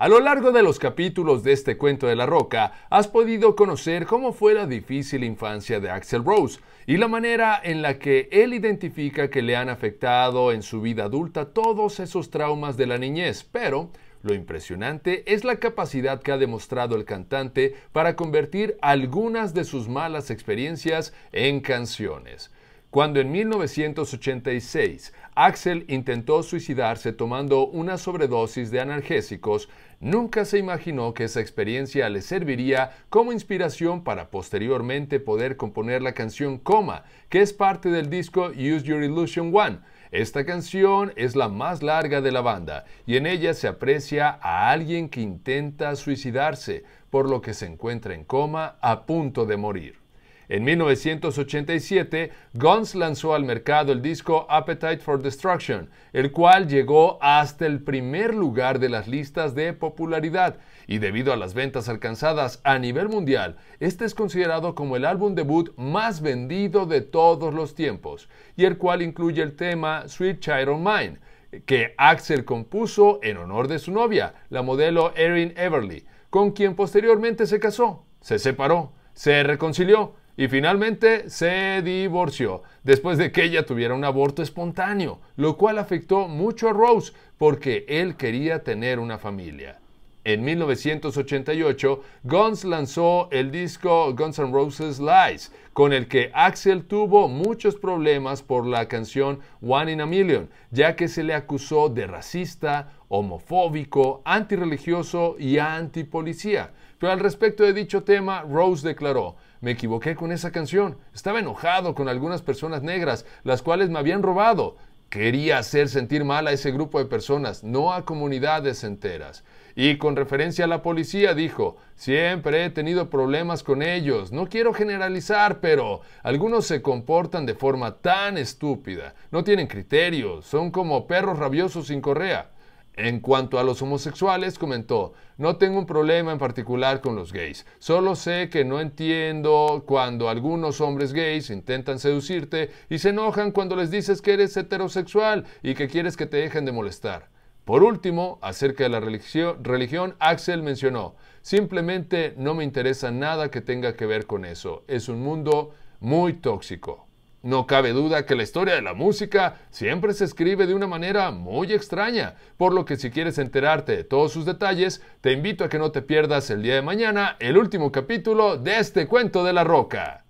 A lo largo de los capítulos de este cuento de la roca, has podido conocer cómo fue la difícil infancia de Axel Rose y la manera en la que él identifica que le han afectado en su vida adulta todos esos traumas de la niñez, pero lo impresionante es la capacidad que ha demostrado el cantante para convertir algunas de sus malas experiencias en canciones. Cuando en 1986 Axel intentó suicidarse tomando una sobredosis de analgésicos, nunca se imaginó que esa experiencia le serviría como inspiración para posteriormente poder componer la canción Coma, que es parte del disco Use Your Illusion One. Esta canción es la más larga de la banda y en ella se aprecia a alguien que intenta suicidarse, por lo que se encuentra en coma a punto de morir. En 1987, Guns lanzó al mercado el disco Appetite for Destruction, el cual llegó hasta el primer lugar de las listas de popularidad, y debido a las ventas alcanzadas a nivel mundial, este es considerado como el álbum debut más vendido de todos los tiempos, y el cual incluye el tema Sweet Child of Mine, que Axel compuso en honor de su novia, la modelo Erin Everly, con quien posteriormente se casó, se separó, se reconcilió y finalmente se divorció después de que ella tuviera un aborto espontáneo, lo cual afectó mucho a Rose porque él quería tener una familia. En 1988, Guns lanzó el disco Guns N' Roses Lies, con el que Axel tuvo muchos problemas por la canción One in a Million, ya que se le acusó de racista, homofóbico, antirreligioso y antipolicía. Pero al respecto de dicho tema, Rose declaró, me equivoqué con esa canción. Estaba enojado con algunas personas negras, las cuales me habían robado. Quería hacer sentir mal a ese grupo de personas, no a comunidades enteras. Y con referencia a la policía dijo, siempre he tenido problemas con ellos, no quiero generalizar, pero algunos se comportan de forma tan estúpida, no tienen criterios, son como perros rabiosos sin correa. En cuanto a los homosexuales, comentó, no tengo un problema en particular con los gays, solo sé que no entiendo cuando algunos hombres gays intentan seducirte y se enojan cuando les dices que eres heterosexual y que quieres que te dejen de molestar. Por último, acerca de la religión, Axel mencionó, simplemente no me interesa nada que tenga que ver con eso, es un mundo muy tóxico. No cabe duda que la historia de la música siempre se escribe de una manera muy extraña, por lo que si quieres enterarte de todos sus detalles, te invito a que no te pierdas el día de mañana el último capítulo de este cuento de la roca.